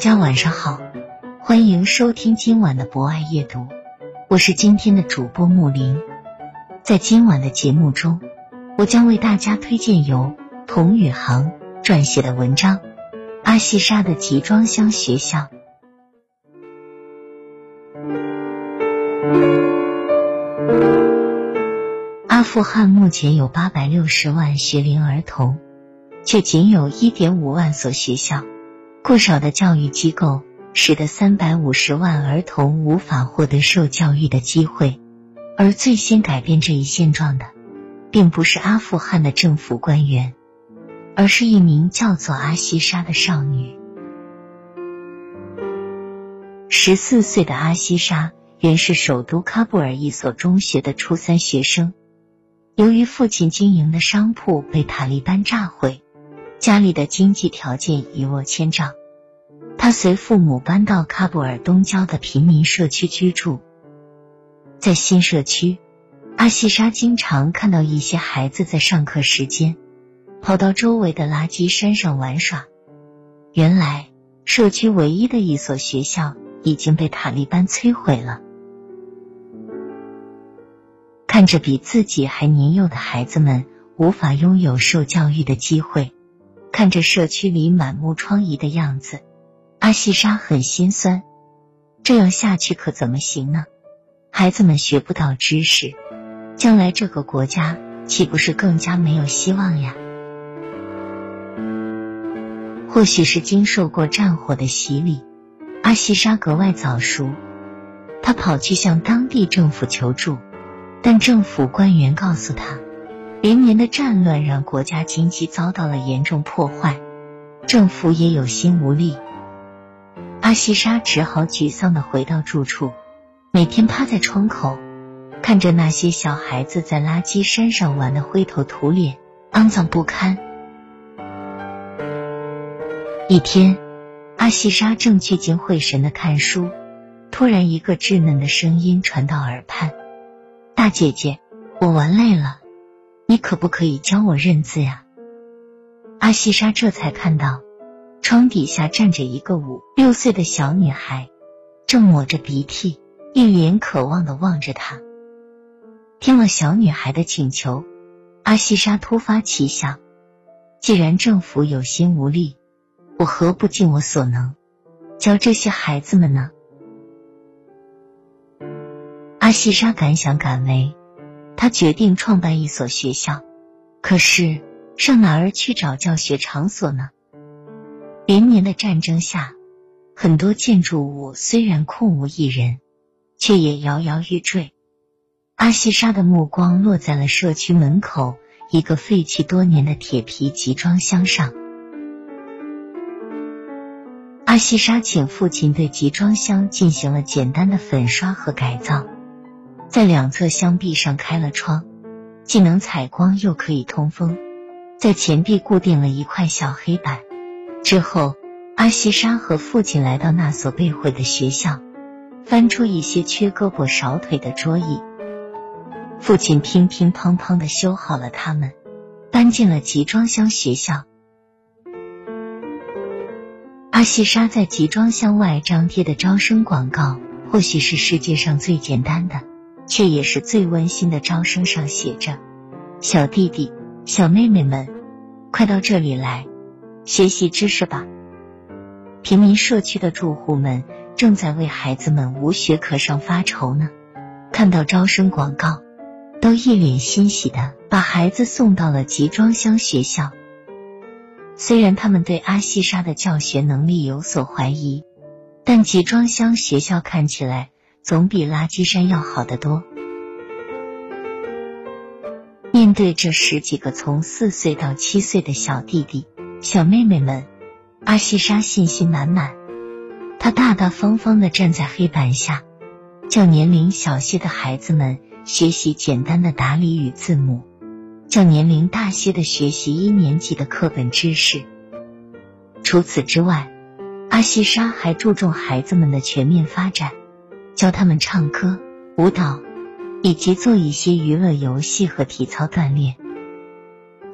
大家晚上好，欢迎收听今晚的博爱夜读，我是今天的主播木林。在今晚的节目中，我将为大家推荐由童宇航撰写的文章《阿西沙的集装箱学校》。阿富汗目前有八百六十万学龄儿童，却仅有一点五万所学校。过少的教育机构使得三百五十万儿童无法获得受教育的机会，而最先改变这一现状的，并不是阿富汗的政府官员，而是一名叫做阿西莎的少女。十四岁的阿西莎原是首都喀布尔一所中学的初三学生，由于父亲经营的商铺被塔利班炸毁。家里的经济条件一落千丈，他随父母搬到喀布尔东郊的平民社区居住。在新社区，阿西莎经常看到一些孩子在上课时间跑到周围的垃圾山上玩耍。原来，社区唯一的一所学校已经被塔利班摧毁了。看着比自己还年幼的孩子们无法拥有受教育的机会。看着社区里满目疮痍的样子，阿西莎很心酸。这样下去可怎么行呢？孩子们学不到知识，将来这个国家岂不是更加没有希望呀？或许是经受过战火的洗礼，阿西莎格外早熟。他跑去向当地政府求助，但政府官员告诉他。连年的战乱让国家经济遭到了严重破坏，政府也有心无力。阿西莎只好沮丧的回到住处，每天趴在窗口，看着那些小孩子在垃圾山上玩的灰头土脸、肮脏不堪。一天，阿西莎正聚精会神的看书，突然一个稚嫩的声音传到耳畔：“大姐姐，我玩累了。”你可不可以教我认字呀？阿西莎这才看到，窗底下站着一个五六岁的小女孩，正抹着鼻涕，一脸渴望的望着他。听了小女孩的请求，阿西莎突发奇想：既然政府有心无力，我何不尽我所能，教这些孩子们呢？阿西莎敢想敢为。他决定创办一所学校，可是上哪儿去找教学场所呢？连年的战争下，很多建筑物虽然空无一人，却也摇摇欲坠。阿西莎的目光落在了社区门口一个废弃多年的铁皮集装箱上。阿西莎请父亲对集装箱进行了简单的粉刷和改造。在两侧箱壁上开了窗，既能采光又可以通风。在前壁固定了一块小黑板。之后，阿西莎和父亲来到那所被毁的学校，翻出一些缺胳膊少腿的桌椅。父亲乒乒乓乓的修好了它们，搬进了集装箱学校。阿西莎在集装箱外张贴的招生广告，或许是世界上最简单的。却也是最温馨的招生上写着：“小弟弟、小妹妹们，快到这里来学习知识吧！平民社区的住户们正在为孩子们无学可上发愁呢。看到招生广告，都一脸欣喜的把孩子送到了集装箱学校。虽然他们对阿西莎的教学能力有所怀疑，但集装箱学校看起来总比垃圾山要好得多。面对这十几个从四岁到七岁的小弟弟、小妹妹们，阿西莎信心满满。她大大方方的站在黑板下，教年龄小些的孩子们学习简单的打理与字母，教年龄大些的学习一年级的课本知识。除此之外，阿西莎还注重孩子们的全面发展，教他们唱歌、舞蹈。以及做一些娱乐游戏和体操锻炼，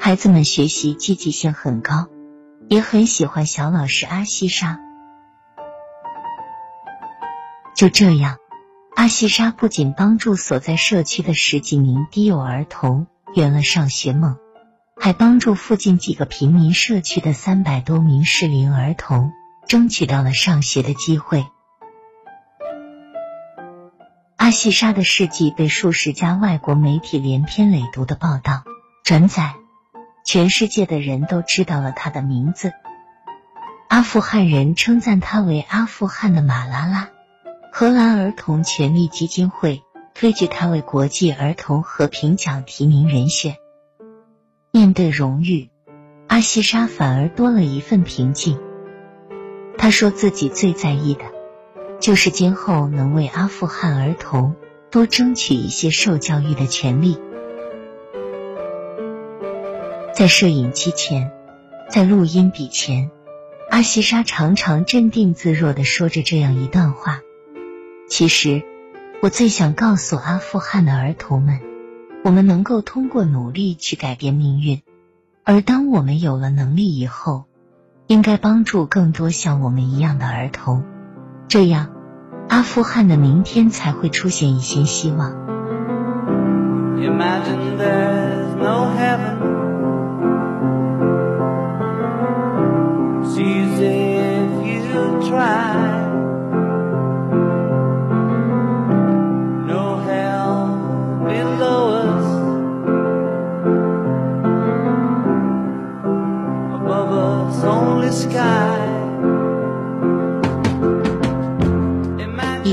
孩子们学习积极性很高，也很喜欢小老师阿西莎。就这样，阿西莎不仅帮助所在社区的十几名低幼儿童圆了上学梦，还帮助附近几个平民社区的三百多名适龄儿童争取到了上学的机会。阿西莎的事迹被数十家外国媒体连篇累牍的报道转载，全世界的人都知道了他的名字。阿富汗人称赞他为阿富汗的马拉拉，荷兰儿童权利基金会推举他为国际儿童和平奖提名人选。面对荣誉，阿西莎反而多了一份平静。他说自己最在意的。就是今后能为阿富汗儿童多争取一些受教育的权利。在摄影机前，在录音笔前，阿西莎常常镇定自若的说着这样一段话：“其实，我最想告诉阿富汗的儿童们，我们能够通过努力去改变命运，而当我们有了能力以后，应该帮助更多像我们一样的儿童。”这样，阿富汗的明天才会出现一些希望。